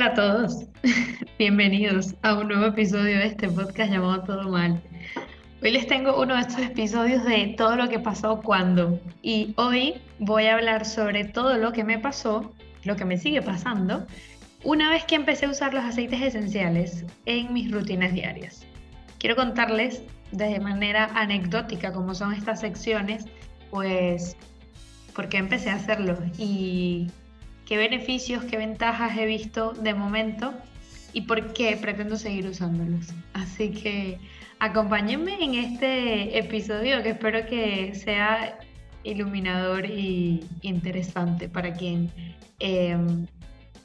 Hola a todos, bienvenidos a un nuevo episodio de este podcast llamado Todo Mal. Hoy les tengo uno de estos episodios de todo lo que pasó cuando y hoy voy a hablar sobre todo lo que me pasó, lo que me sigue pasando, una vez que empecé a usar los aceites esenciales en mis rutinas diarias. Quiero contarles de manera anecdótica cómo son estas secciones, pues por qué empecé a hacerlo y qué beneficios, qué ventajas he visto de momento y por qué pretendo seguir usándolos. Así que acompáñenme en este episodio que espero que sea iluminador y interesante para quien em,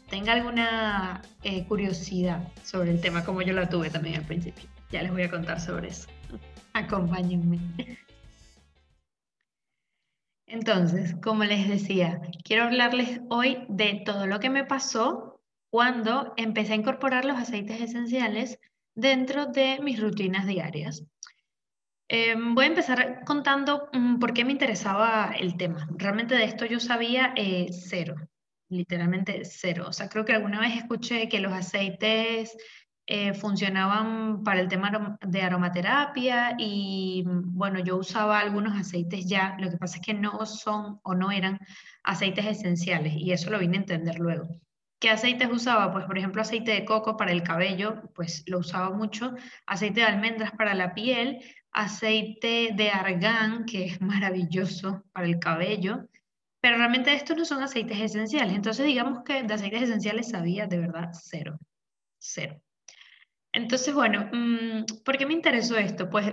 tenga alguna eh, curiosidad sobre el tema, como yo la tuve también al principio. Ya les voy a contar sobre eso. Acompáñenme. Entonces, como les decía, quiero hablarles hoy de todo lo que me pasó cuando empecé a incorporar los aceites esenciales dentro de mis rutinas diarias. Em, voy a empezar contando mm, por qué me interesaba el tema. Realmente de esto yo sabía eh, cero, literalmente cero. O sea, creo que alguna vez escuché que los aceites eh, funcionaban para el tema de aromaterapia y bueno, yo usaba algunos aceites ya, lo que pasa es que no son o no eran aceites esenciales y eso lo vine a entender luego. ¿Qué aceites usaba? Pues por ejemplo aceite de coco para el cabello, pues lo usaba mucho, aceite de almendras para la piel, aceite de argán, que es maravilloso para el cabello, pero realmente estos no son aceites esenciales, entonces digamos que de aceites esenciales sabía de verdad cero, cero. Entonces, bueno, mm, ¿por qué me interesó esto? Pues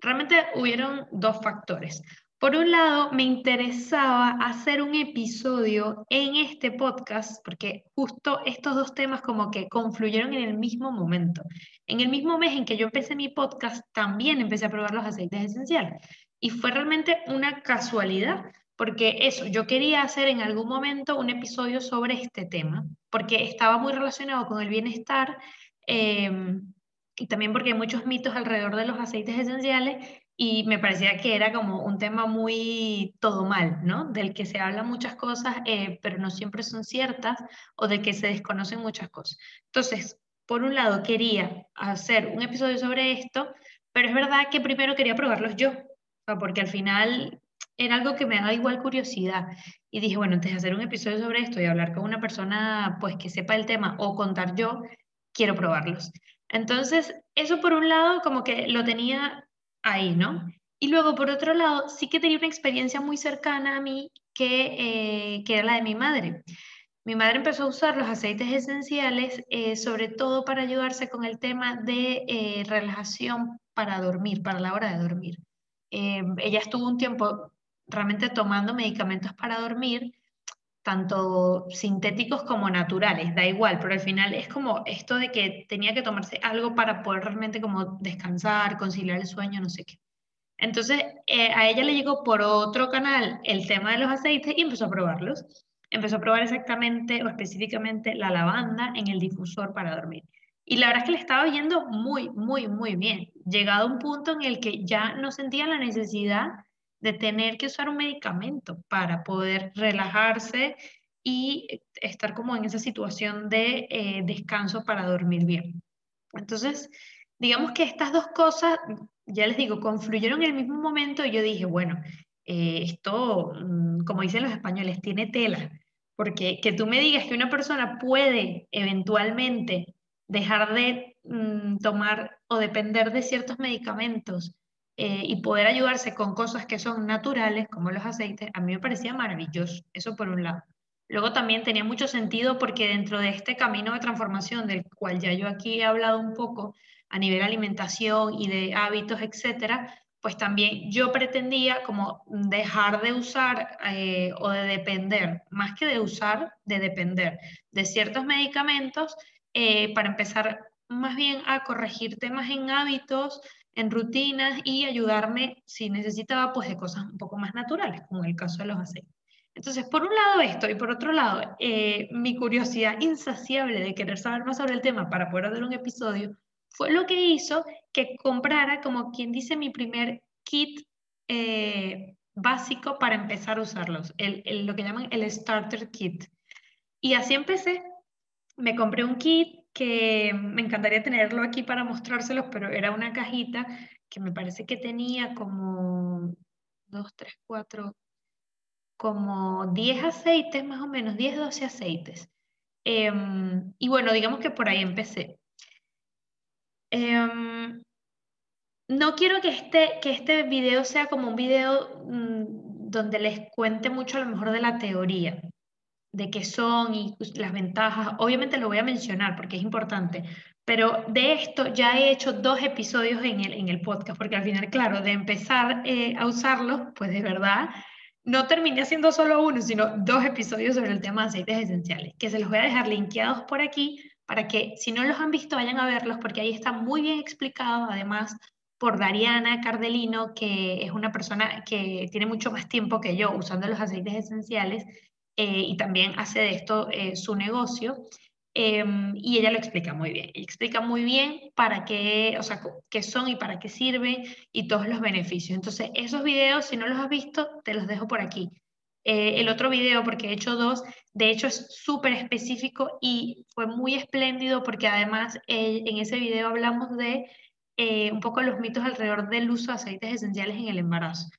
realmente hubieron dos factores. Por un lado, me interesaba hacer un episodio en este podcast, porque justo estos dos temas como que confluyeron en el mismo momento. En el mismo mes en que yo empecé mi podcast, también empecé a probar los aceites esenciales. Y fue realmente una casualidad, porque eso, yo quería hacer en algún momento un episodio sobre este tema, porque estaba muy relacionado con el bienestar Em, y también porque hay muchos mitos alrededor de los aceites esenciales y me parecía que era como un tema muy todo mal, ¿no? Del que se hablan muchas cosas, eh, pero no siempre son ciertas o de que se desconocen muchas cosas. Entonces, por un lado, quería hacer un episodio sobre esto, pero es verdad que primero quería probarlos yo, porque al final era algo que me daba igual curiosidad. Y dije, bueno, antes de hacer un episodio sobre esto y hablar con una persona pues que sepa el tema o contar yo, quiero probarlos. Entonces, eso por un lado como que lo tenía ahí, ¿no? Y luego, por otro lado, sí que tenía una experiencia muy cercana a mí que, eh, que era la de mi madre. Mi madre empezó a usar los aceites esenciales, eh, sobre todo para ayudarse con el tema de eh, relajación para dormir, para la hora de dormir. ella estuvo un tiempo realmente tomando medicamentos para dormir tanto sintéticos como naturales, da igual, pero al final es como esto de que tenía que tomarse algo para poder realmente como descansar, conciliar el sueño, no sé qué. Entonces eh, a ella le llegó por otro canal el tema de los aceites y empezó a probarlos. Empezó a probar exactamente o específicamente la lavanda en el difusor para dormir. Y la verdad es que le estaba yendo muy, muy, muy bien. Llegado a un punto en el que ya no sentía la necesidad de tener que usar un medicamento para poder relajarse y estar como en esa situación de eh, descanso para dormir bien. Entonces, digamos que estas dos cosas, ya les digo, confluyeron en el mismo momento y yo dije, bueno, eh, esto, mm, como dicen los españoles, tiene tela, porque que tú me digas que una persona puede eventualmente dejar de mm, tomar o depender de ciertos medicamentos eh, y poder ayudarse con cosas que son naturales, como los aceites, a mí me parecía maravilloso, eso por un lado. Luego también tenía mucho sentido porque dentro de este camino de transformación, del cual ya yo aquí he hablado un poco a nivel alimentación y de hábitos, etcétera, pues también yo pretendía como dejar de usar eh, o de depender, más que de usar, de depender de ciertos medicamentos eh, para empezar más bien a corregir temas en hábitos, en rutinas y ayudarme si necesitaba pues de cosas un poco más naturales, como el caso de los aceites. Entonces, por un lado esto y por otro lado, eh, mi curiosidad insaciable de querer saber más sobre el tema para poder hacer un episodio fue lo que hizo que comprara, como quien dice, mi primer kit eh, básico para empezar a usarlos, el, lo que llaman el starter kit. Y así empecé. me compré un kit que me encantaría tenerlo aquí para mostrárselos, pero era una cajita que me parece que tenía como dos, tres, cuatro, como 10 aceites más o menos, 10, 12 aceites. Em, y bueno, digamos que por ahí empecé. Em, no quiero que este, que este video sea como un video mm, donde les cuente mucho a lo mejor de la teoría, de qué son y las ventajas. Obviamente lo voy a mencionar porque es importante, pero de esto ya he hecho dos episodios en el, en el podcast, porque al final, claro, de empezar eh, a usarlo, pues de verdad, no terminé haciendo solo uno, sino dos episodios sobre el tema de aceites esenciales, que se los voy a dejar linkeados por aquí para que si no los han visto vayan a verlos, porque ahí está muy bien explicado, además por Dariana Cardelino, que es una persona que tiene mucho más tiempo que yo usando los aceites esenciales eh, y también hace de esto eh, su negocio. Em, y ella lo explica muy bien. explica muy bien para qué, o sea, qué son y para qué sirven y todos los beneficios. Entonces, esos videos, si no los has visto, te los dejo por aquí. Eh, el otro video, porque he hecho dos, de hecho es súper específico y fue muy espléndido porque además en ese video hablamos de un poco los mitos alrededor del uso de aceites esenciales en el embarazo.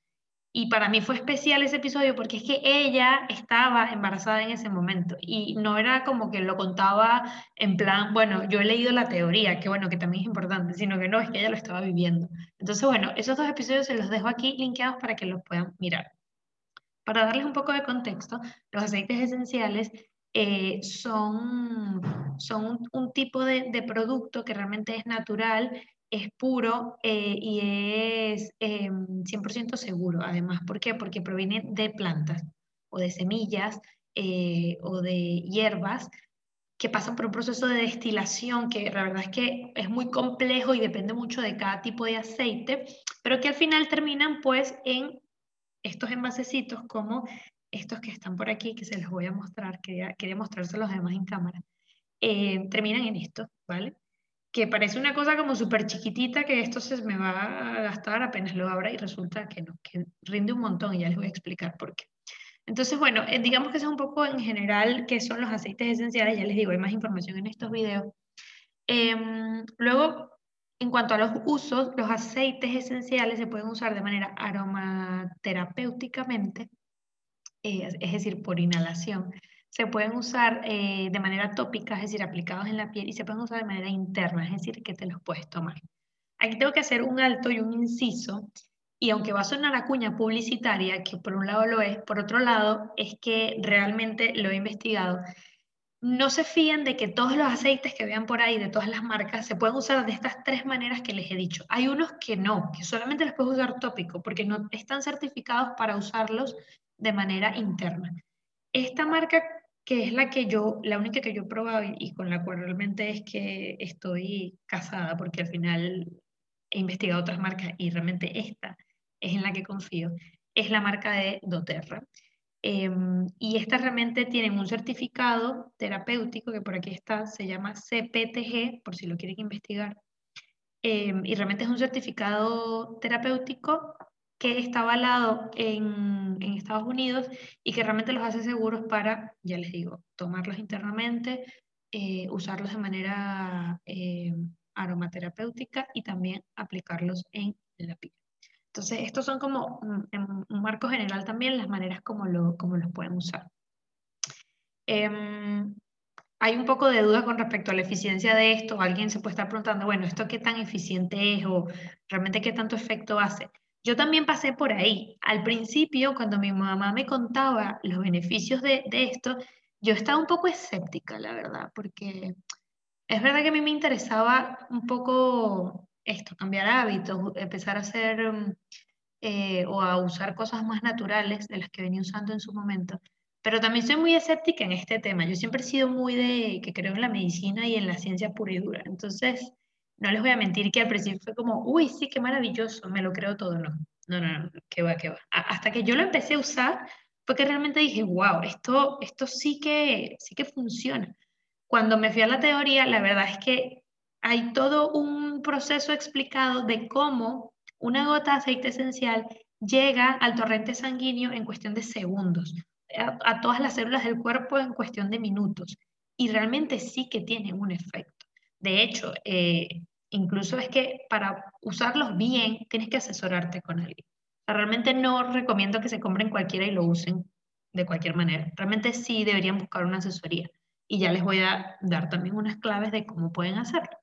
Y para mí fue especial ese episodio porque es que ella estaba embarazada en ese momento y no era como que lo contaba en plan, bueno, yo he leído la teoría, que bueno, que también es importante, sino que no, es que ella lo estaba viviendo. Entonces, bueno, esos dos episodios se los dejo aquí linkeados para que los puedan mirar. Para darles un poco de contexto, los aceites esenciales eh, son, son un, tipo de, de, producto que realmente es natural es puro eh, y es 100% em, seguro, además. ¿Por qué? Porque proviene de plantas o de semillas eh, o de hierbas que pasan por un proceso de destilación que la verdad es que es muy complejo y depende mucho de cada tipo de aceite, pero que al final terminan pues en estos envasecitos como estos que están por aquí, que se los voy a mostrar, quería, quería mostrárselos además en cámara, eh, terminan en esto, ¿vale? Que parece una cosa como súper chiquitita que esto se me va a gastar apenas lo abra y resulta que no, que rinde un montón y ya les voy a explicar por qué. Entonces, bueno, eh, digamos que eso es un poco en general qué son los aceites esenciales, ya les digo, hay más información en estos videos. Em, luego, en cuanto a los usos, los aceites esenciales se pueden usar de manera aromaterapéuticamente, eh, es decir, por inhalación se pueden usar eh, de manera tópica, es decir, aplicados en la piel, y se pueden usar de manera interna, es decir, que te los puedes tomar. Aquí tengo que hacer un alto y un inciso, y aunque va a sonar a cuña publicitaria, que por un lado lo es, por otro lado es que realmente lo he investigado, no se fíen de que todos los aceites que vean por ahí, de todas las marcas, se pueden usar de estas tres maneras que les he dicho. Hay unos que no, que solamente los puedes usar tópico, porque no están certificados para usarlos de manera interna. Esta marca que es la que yo, la única que yo he probado y, con la cual realmente es que estoy casada, porque al final he investigado otras marcas y realmente esta es en la que confío, es la marca de doTERRA. Em, y estas realmente tienen un certificado terapéutico que por aquí está, se llama CPTG, por si lo quieren investigar. Em, y realmente es un certificado terapéutico que está avalado en, en, Estados Unidos y que realmente los hace seguros para, ya les digo, tomarlos internamente, eh, usarlos de manera eh, aromaterapéutica y también aplicarlos en la piel. Entonces, estos son como, en un marco general también, las maneras como los pueden usar. Em, hay un poco de duda con respecto a la eficiencia de esto. Alguien se puede estar preguntando, bueno, ¿esto qué tan eficiente es o realmente qué tanto efecto hace? Yo también pasé por ahí. Al principio, cuando mi mamá me contaba los beneficios de, esto, yo estaba un poco escéptica, la verdad, porque es verdad que a mí me interesaba un poco esto, cambiar hábitos, empezar a hacer mm, eh, o a usar cosas más naturales de las que venía usando en su momento. Pero también soy muy escéptica en este tema. Yo siempre he sido muy de que creo en la medicina y en la ciencia pura y dura. Entonces, no les voy a mentir que al principio fue como, uy, sí, qué maravilloso, me lo creo todo, no. No, no, no, qué va, qué va. hasta que yo lo empecé a usar, fue que realmente dije, wow, esto, esto sí, que, sí que funciona. Cuando me fui a la teoría, la verdad es que hay todo un proceso explicado de cómo una gota de aceite esencial llega al torrente sanguíneo en cuestión de segundos, a, a todas las células del cuerpo en cuestión de minutos y realmente sí que tienen un efecto. De hecho, eh, incluso es que para usarlos bien tienes que asesorarte con alguien. realmente no recomiendo que se compren cualquiera y lo usen de cualquier manera. Realmente sí deberían buscar una asesoría y ya les voy a dar también unas claves de cómo pueden hacerlo.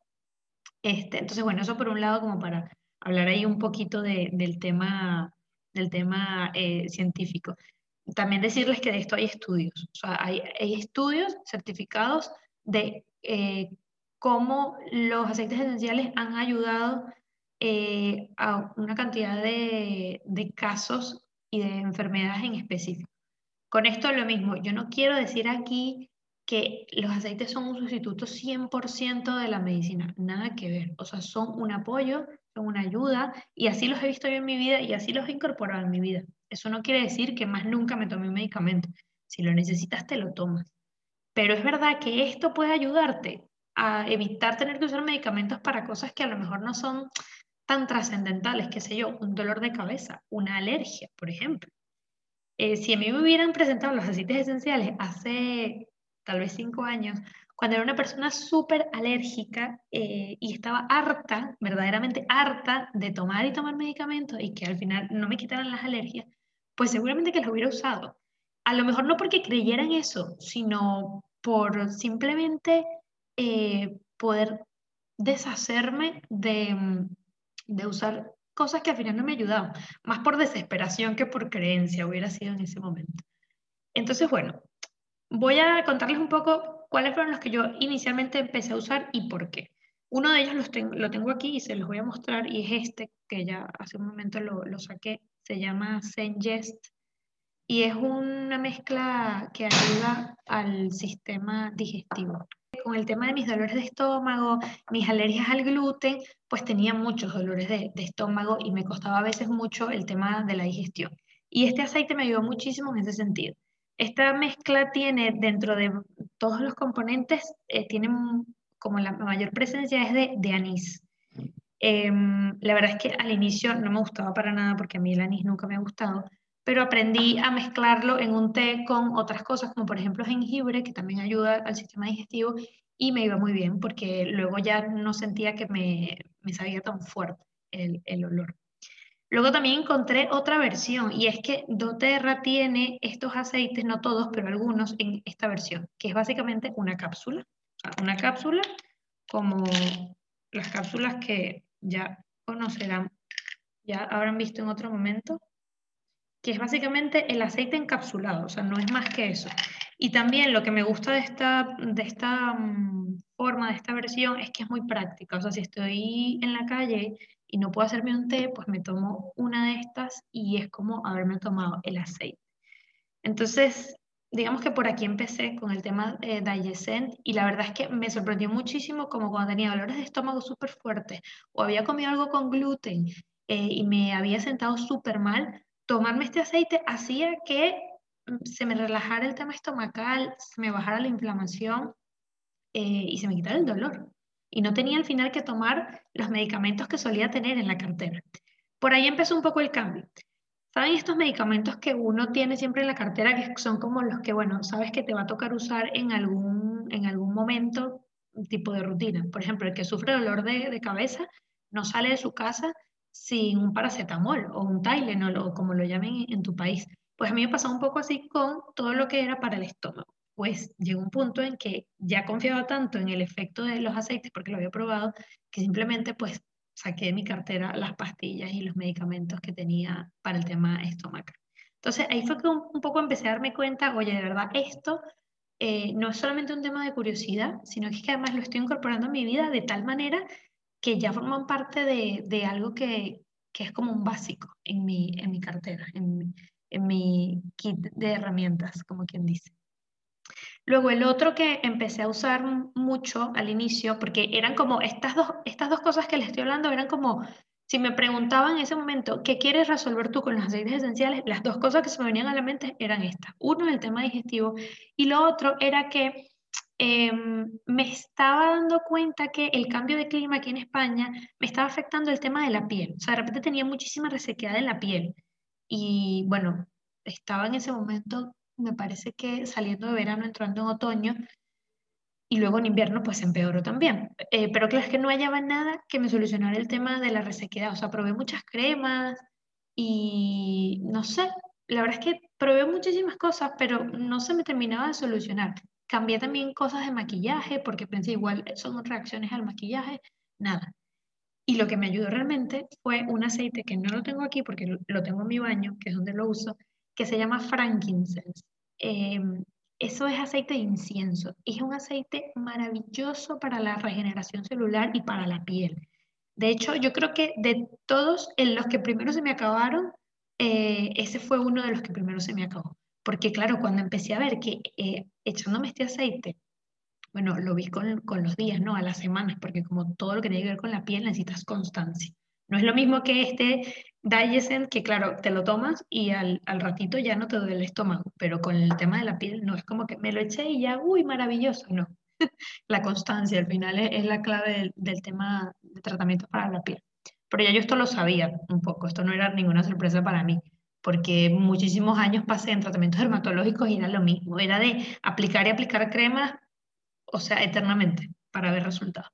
Este, entonces, bueno, eso por un lado como para hablar ahí un poquito del tema, del tema eh, científico. También decirles que de esto hay estudios, o sea, hay, estudios certificados de eh, cómo los aceites esenciales han ayudado eh, a una cantidad de, casos y de enfermedades en específico. Con esto lo mismo, yo no quiero decir aquí que los aceites son un sustituto 100% de la medicina, nada que ver, o sea, son un apoyo, son una ayuda y así los he visto yo en mi vida y así los he incorporado en mi vida. Eso no quiere decir que más nunca me tome un medicamento. Si lo necesitas, te lo tomas. Pero es verdad que esto puede ayudarte a evitar tener que usar medicamentos para cosas que a lo mejor no son tan trascendentales, qué sé yo, un dolor de cabeza, una alergia, por ejemplo. Eh, si a mí me hubieran presentado los aceites esenciales hace tal vez cinco años, cuando era una persona súper alérgica eh, y estaba harta, verdaderamente harta de tomar y tomar medicamentos y que al final no me quitaran las alergias, pues seguramente que los hubiera usado. A lo mejor no porque creyera en eso, sino por simplemente eh, poder deshacerme de, de usar cosas que al final no me ayudaban, más por desesperación que por creencia hubiera sido en ese momento. Entonces, bueno, voy a contarles un poco cuáles fueron los que yo inicialmente empecé a usar y por qué. Uno de ellos los tengo, lo tengo aquí y se los voy a mostrar y es este que ya hace un momento lo, saqué, se llama Zengest y es una mezcla que ayuda al sistema digestivo con el tema de mis dolores de estómago, mis alergias al gluten, pues tenía muchos dolores de, estómago y me costaba a veces mucho el tema de la digestión. Y este aceite me ayudó muchísimo en ese sentido. Esta mezcla tiene dentro de todos los componentes, eh, tiene como la mayor presencia es de, anís. Em, la verdad es que al inicio no me gustaba para nada porque a mí el anís nunca me ha gustado, pero aprendí a mezclarlo en un té con otras cosas, como por ejemplo jengibre, que también ayuda al sistema digestivo, y me iba muy bien porque luego ya no sentía que me, me sabía tan fuerte el, el olor. Luego también encontré otra versión y es que doTERRA tiene estos aceites, no todos, pero algunos en esta versión, que es básicamente una cápsula. Una cápsula como las cápsulas que ya conocerán, ya habrán visto en otro momento, que es básicamente el aceite encapsulado, o sea, no es más que eso. Y también lo que me gusta de esta, de esta mm, forma, de esta versión, es que es muy práctica. O sea, si estoy en la calle y no puedo hacerme un té, pues me tomo una de estas y es como haberme tomado el aceite. Entonces, digamos que por aquí empecé con el tema de Digescent y la verdad es que me sorprendió muchísimo como cuando tenía dolores de estómago súper fuertes o había comido algo con gluten eh, y me había sentado súper mal, tomarme este aceite hacía que mm, se me relajara el tema estomacal, se me bajara la inflamación eh, y se me quitara el dolor. Y no tenía al final que tomar los medicamentos que solía tener en la cartera. Por ahí empezó un poco el cambio. ¿Saben estos medicamentos que uno tiene siempre en la cartera que son como los que, bueno, sabes que te va a tocar usar en algún, en algún momento, tipo de rutina? Por ejemplo, el que sufre dolor de, de cabeza no sale de su casa sin un paracetamol o un Tylenol o como lo llamen en tu país. Pues a mí me pasó un poco así con todo lo que era para el estómago. Pues llegó un punto en que ya confiaba tanto en el efecto de los aceites porque lo había probado que simplemente pues saqué de mi cartera las pastillas y los medicamentos que tenía para el tema estomacal. Entonces ahí fue que un, poco empecé a darme cuenta, oye, de verdad, esto eh, no es solamente un tema de curiosidad, sino que además lo estoy incorporando a mi vida de tal manera que ya forman parte de, de algo que, que, es como un básico en mi, en mi cartera, en, en mi kit de herramientas, como quien dice. Luego el otro que empecé a usar mucho al inicio, porque eran como estas dos, estas dos cosas que les estoy hablando, eran como, si me preguntaban en ese momento, ¿qué quieres resolver tú con los aceites esenciales? Las dos cosas que se me venían a la mente eran estas. Uno, el tema digestivo, y lo otro era que Em, me estaba dando cuenta que el cambio de clima aquí en España me estaba afectando el tema de la piel. O sea, de repente tenía muchísima resequedad en la piel. Y bueno, estaba en ese momento, me parece que saliendo de verano, entrando en otoño, y luego en invierno pues empeoró también. Eh, pero claro, es que no hallaba nada que me solucionara el tema de la resequedad. O sea, probé muchas cremas y no sé, la verdad es que probé muchísimas cosas, pero no se me terminaba de solucionar. Cambié también cosas de maquillaje porque pensé igual son reacciones al maquillaje, nada. Y lo que me ayudó realmente fue un aceite que no lo tengo aquí porque lo tengo en mi baño, que es donde lo uso, que se llama frankincense. Em, eso es aceite de incienso. Es un aceite maravilloso para la regeneración celular y para la piel. De hecho, yo creo que de todos en los que primero se me acabaron, eh, ese fue uno de los que primero se me acabó. Porque claro, cuando empecé a ver que eh, echándome este aceite bueno, lo vi con, con, los días, ¿no? A las semanas, porque como todo lo que tiene que ver con la piel necesitas constancia. No es lo mismo que este Digestion, que claro, te lo tomas y al, al, ratito ya no te duele el estómago, pero con el tema de la piel no es como que me lo eché y ya, uy, maravilloso, no. la constancia al final es, es la clave del, del, tema de tratamiento para la piel. Pero ya yo esto lo sabía un poco, esto no era ninguna sorpresa para mí, porque muchísimos años pasé en tratamientos dermatológicos y era lo mismo, era de aplicar y aplicar cremas o sea, eternamente para ver resultados.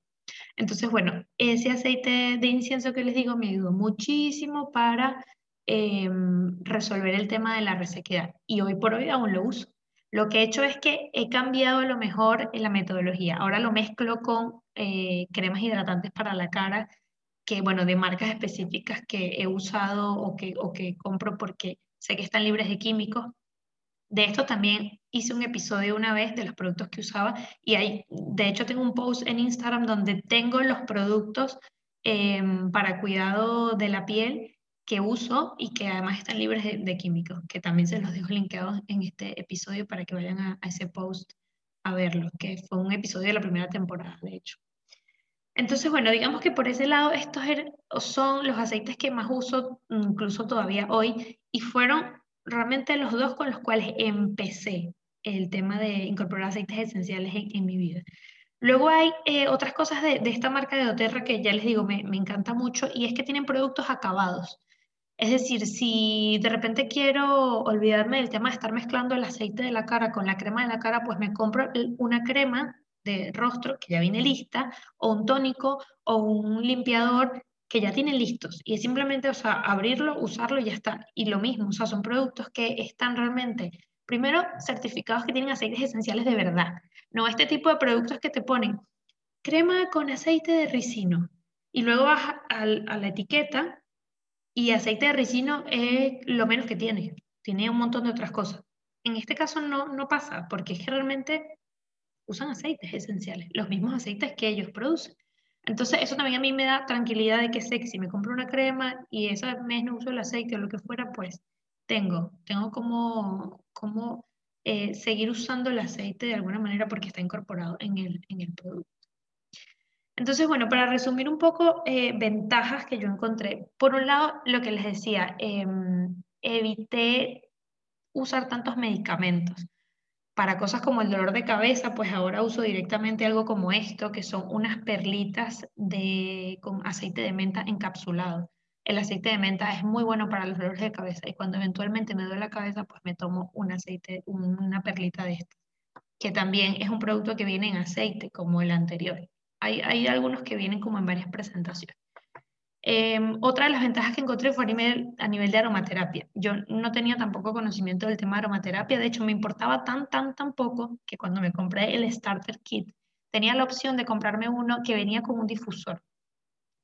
Entonces, bueno, ese aceite de incienso que les digo me ayudó muchísimo para em, resolver el tema de la resequedad y hoy por hoy aún lo uso. Lo que he hecho es que he cambiado lo mejor en la metodología. Ahora lo mezclo con eh, cremas hidratantes para la cara, que bueno, de marcas específicas que he usado o que, o que compro porque sé que están libres de químicos de esto también hice un episodio una vez de los productos que usaba y hay, de hecho tengo un post en Instagram donde tengo los productos em, para cuidado de la piel que uso y que además están libres de, químicos, que también se los dejo linkeados en este episodio para que vayan a, ese post a verlo, que fue un episodio de la primera temporada, de hecho. Entonces, bueno, digamos que por ese lado estos er, son los aceites que más uso incluso todavía hoy y fueron realmente los dos con los cuales empecé el tema de incorporar aceites esenciales en, mi vida. Luego hay eh, otras cosas de, esta marca de doTERRA que ya les digo, me, me encanta mucho y es que tienen productos acabados. Es decir, si de repente quiero olvidarme del tema de estar mezclando el aceite de la cara con la crema de la cara, pues me compro una crema de rostro que ya viene lista, o un tónico, o un limpiador que ya tienen listos y es simplemente, o sea, abrirlo, usarlo y ya está. Y lo mismo, o sea, son productos que están realmente, primero, certificados que tienen aceites esenciales de verdad. No este tipo de productos que te ponen crema con aceite de ricino y luego vas a, la etiqueta y aceite de ricino es lo menos que tiene. Tiene un montón de otras cosas. En este caso no, no pasa, porque es realmente usan aceites esenciales, los mismos aceites que ellos producen. Entonces, eso también a mí me da tranquilidad de que sé que me compro una crema y ese mes no uso el aceite o lo que fuera, pues tengo, tengo como, como eh, seguir usando el aceite de alguna manera porque está incorporado en el, en el producto. Entonces, bueno, para resumir un poco, eh, ventajas que yo encontré. Por un lado, lo que les decía, em, evité usar tantos medicamentos. Para cosas como el dolor de cabeza, pues ahora uso directamente algo como esto, que son unas perlitas de, con aceite de menta encapsulado. El aceite de menta es muy bueno para los dolores de cabeza y cuando eventualmente me duele la cabeza, pues me tomo un aceite, una perlita de esto, que también es un producto que viene en aceite como el anterior. Hay, hay algunos que vienen como en varias presentaciones. Em, otra de las ventajas que encontré fue a nivel, a nivel de aromaterapia. Yo no tenía tampoco conocimiento del tema de aromaterapia, de hecho me importaba tan, tan, tan poco que cuando me compré el Starter Kit tenía la opción de comprarme uno que venía con un difusor.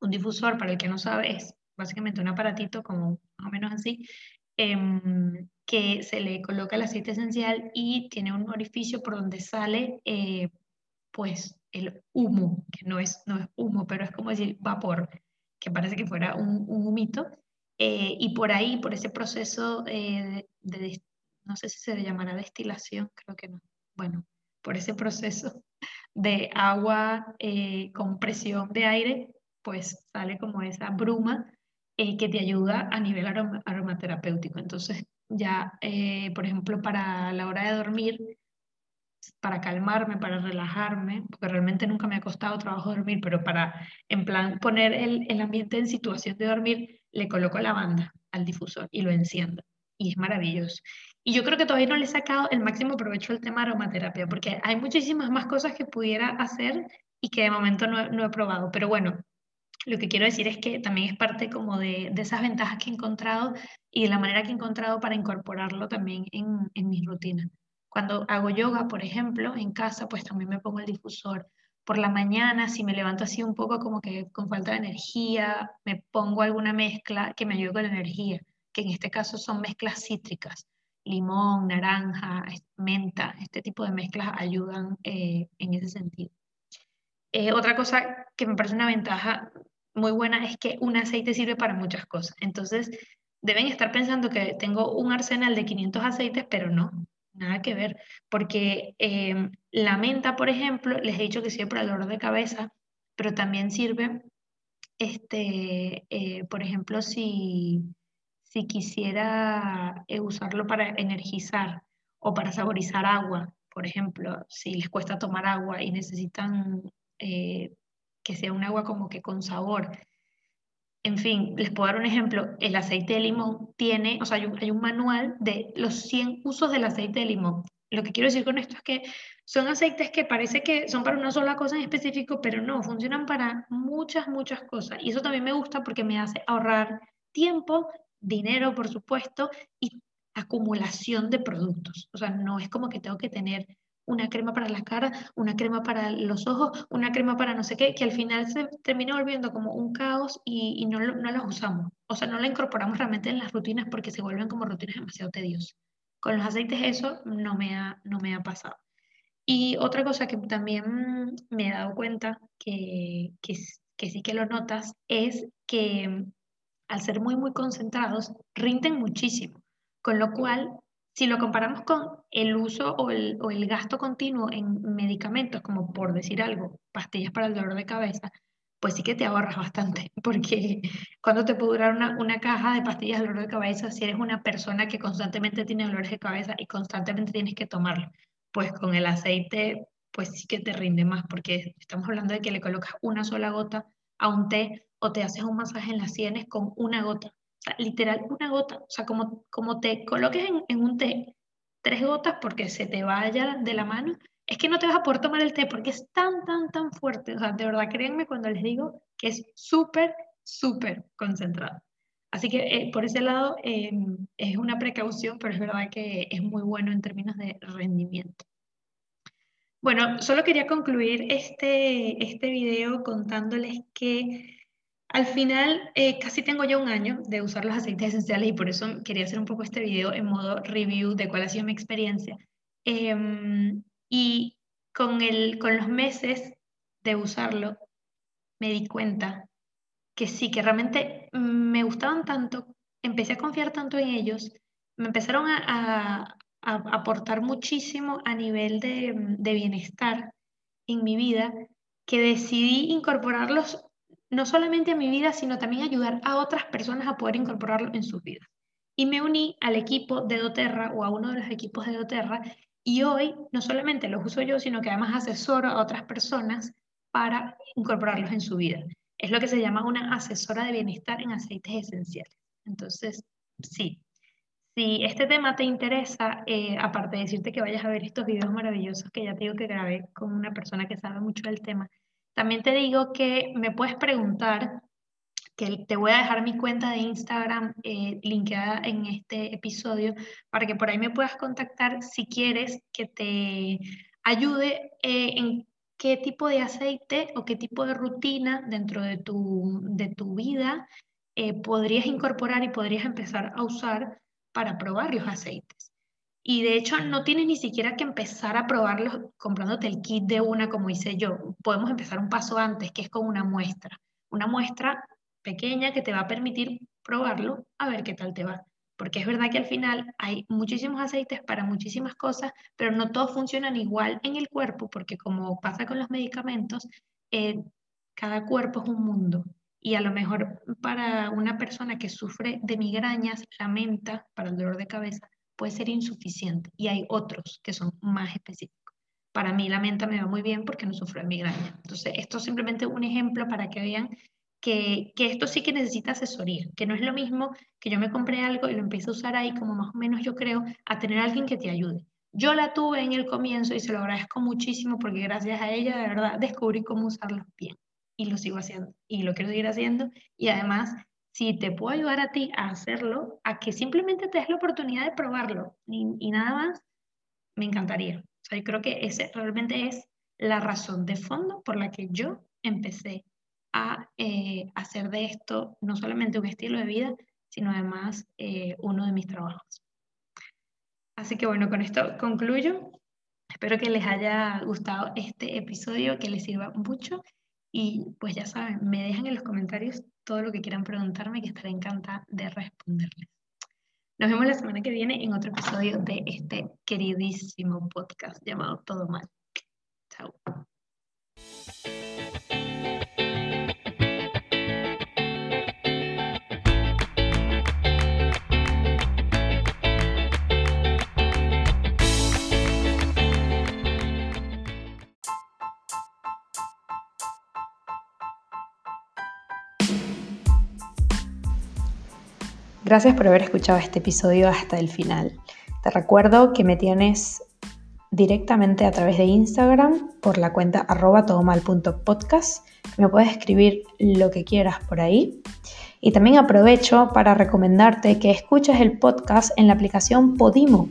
Un difusor, para el que no sabe, es básicamente un aparatito como más o menos así, em, que se le coloca el aceite esencial y tiene un orificio por donde sale eh, pues el humo, que no es, no es humo, pero es como decir vapor que parece que fuera un, humito, eh, y por ahí, por ese proceso eh, de, no sé si se le llamará destilación, creo que no, bueno, por ese proceso de agua eh, con presión de aire, pues sale como esa bruma que te ayuda a nivel aromaterapéutico. Entonces, ya, por ejemplo, para la hora de dormir, para calmarme, para relajarme, porque realmente nunca me ha costado trabajo dormir, pero para, en plan, poner el, el ambiente en situación de dormir, le coloco la banda al difusor y lo enciendo. Y es maravilloso. Y yo creo que todavía no le he sacado el máximo provecho al tema aromaterapia, porque hay muchísimas más cosas que pudiera hacer y que de momento no, no he probado. Pero bueno, lo que quiero decir es que también es parte como de, de, esas ventajas que he encontrado y de la manera que he encontrado para incorporarlo también en, en mis rutinas. Cuando hago yoga, por ejemplo, en casa, pues también me pongo el difusor. Por la mañana, si me levanto así un poco como que con falta de energía, me pongo alguna mezcla que me ayude con la energía, que en este caso son mezclas cítricas. Limón, naranja, menta, este tipo de mezclas ayudan eh, en ese sentido. Eh, otra cosa que me parece una ventaja muy buena es que un aceite sirve para muchas cosas. Entonces, deben estar pensando que tengo un arsenal de 500 aceites, pero no, nada que ver, porque em, la menta, por ejemplo, les he dicho que sirve para el dolor de cabeza, pero también sirve, este, eh, por ejemplo, si, si quisiera eh, usarlo para energizar o para saborizar agua, por ejemplo, si les cuesta tomar agua y necesitan eh, que sea un agua como que con sabor. En fin, les puedo dar un ejemplo. El aceite de limón tiene, o sea, hay un, manual de los 100 usos del aceite de limón. Lo que quiero decir con esto es que son aceites que parece que son para una sola cosa en específico, pero no, funcionan para muchas, muchas cosas. Y eso también me gusta porque me hace ahorrar tiempo, dinero, por supuesto, y acumulación de productos. O sea, no es como que tengo que tener una crema para la cara, una crema para los ojos, una crema para no sé qué, que al final se termina volviendo como un caos y, no, no las usamos. O sea, no la incorporamos realmente en las rutinas porque se vuelven como rutinas demasiado tediosas. Con los aceites eso no me ha, no me ha pasado. Y otra cosa que también me he dado cuenta que, que, que sí que lo notas es que al ser muy, muy concentrados, rinden muchísimo. Con lo cual, si lo comparamos con el uso o el, o el, gasto continuo en medicamentos, como por decir algo, pastillas para el dolor de cabeza, pues sí que te ahorras bastante, porque cuando te puede durar una, una caja de pastillas de dolor de cabeza si eres una persona que constantemente tiene dolores de cabeza y constantemente tienes que tomarlo? Pues con el aceite, pues sí que te rinde más, porque estamos hablando de que le colocas una sola gota a un té o te haces un masaje en las sienes con una gota sea, literal una gota. O sea, como, como te coloques en, en, un té tres gotas porque se te vaya de la mano, es que no te vas a poder tomar el té porque es tan, tan, tan fuerte. O sea, de verdad, créanme cuando les digo que es súper, súper concentrado. Así que eh, por ese lado eh, es una precaución, pero es verdad que es muy bueno en términos de rendimiento. Bueno, solo quería concluir este, este video contándoles que al final, eh, casi tengo ya un año de usar los aceites esenciales y por eso quería hacer un poco este video en modo review de cuál ha sido mi experiencia. Em, y con, el, con los meses de usarlo, me di cuenta que sí, que realmente me gustaban tanto, empecé a confiar tanto en ellos, me empezaron a, aportar muchísimo a nivel de, de bienestar en mi vida, que decidí incorporarlos no solamente a mi vida, sino también ayudar a otras personas a poder incorporarlo en sus vidas. Y me uní al equipo de doTERRA o a uno de los equipos de doTERRA y hoy no solamente los uso yo, sino que además asesoro a otras personas para incorporarlos en su vida. Es lo que se llama una asesora de bienestar en aceites esenciales. Entonces, sí, si este tema te interesa, eh, aparte de decirte que vayas a ver estos videos maravillosos que ya te digo que grabé con una persona que sabe mucho del tema, también te digo que me puedes preguntar, que te voy a dejar mi cuenta de Instagram eh, en este episodio para que por ahí me puedas contactar si quieres que te ayude eh, en qué tipo de aceite o qué tipo de rutina dentro de tu, de tu vida eh, podrías incorporar y podrías empezar a usar para probar los aceites. Y de hecho no tienes ni siquiera que empezar a probarlos comprándote el kit de una como hice yo. Podemos empezar un paso antes, que es con una muestra. Una muestra pequeña que te va a permitir probarlo a ver qué tal te va. Porque es verdad que al final hay muchísimos aceites para muchísimas cosas, pero no todos funcionan igual en el cuerpo, porque como pasa con los medicamentos, eh, cada cuerpo es un mundo. Y a lo mejor para una persona que sufre de migrañas, la menta para el dolor de cabeza puede ser insuficiente y hay otros que son más específicos. Para mí la menta me va muy bien porque no sufro de migraña. Entonces, esto es simplemente un ejemplo para que vean que, que, esto sí que necesita asesoría, que no es lo mismo que yo me compré algo y lo empiezo a usar ahí como más o menos yo creo, a tener alguien que te ayude. Yo la tuve en el comienzo y se lo agradezco muchísimo porque gracias a ella de verdad descubrí cómo usarlos bien y lo sigo haciendo y lo quiero seguir haciendo y además si te puedo ayudar a ti a hacerlo, a que simplemente te des la oportunidad de probarlo y, nada más, me encantaría. O creo que ese realmente es la razón de fondo por la que yo empecé a eh, hacer de esto no solamente un estilo de vida, sino además eh, uno de mis trabajos. Así que bueno, con esto concluyo. Espero que les haya gustado este episodio, que les sirva mucho y pues ya saben, me dejan en los comentarios todo lo que quieran preguntarme, que estaré encantada de responderles. Nos vemos la semana que viene en otro episodio de este queridísimo podcast llamado Todo Mal. Chao. Gracias por haber escuchado este episodio hasta el final. Te recuerdo que me tienes directamente a través de Instagram por la cuenta arroba todomal.podcast. Me puedes escribir lo que quieras por ahí. Y también aprovecho para recomendarte que escuches el podcast en la aplicación Podimo.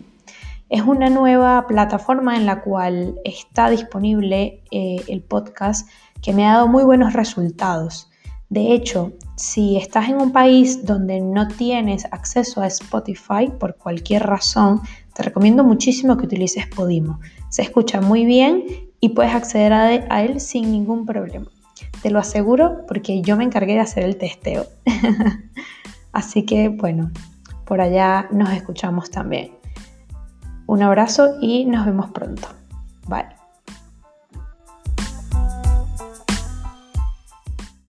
Es una nueva plataforma en la cual está disponible eh, el podcast que me ha dado muy buenos resultados. De hecho, si estás en un país donde no tienes acceso a Spotify por cualquier razón, te recomiendo muchísimo que utilices Podimo. Se escucha muy bien y puedes acceder a él sin ningún problema. Te lo aseguro porque yo me encargué de hacer el testeo. Así que bueno, por allá nos escuchamos también. Un abrazo y nos vemos pronto. Bye.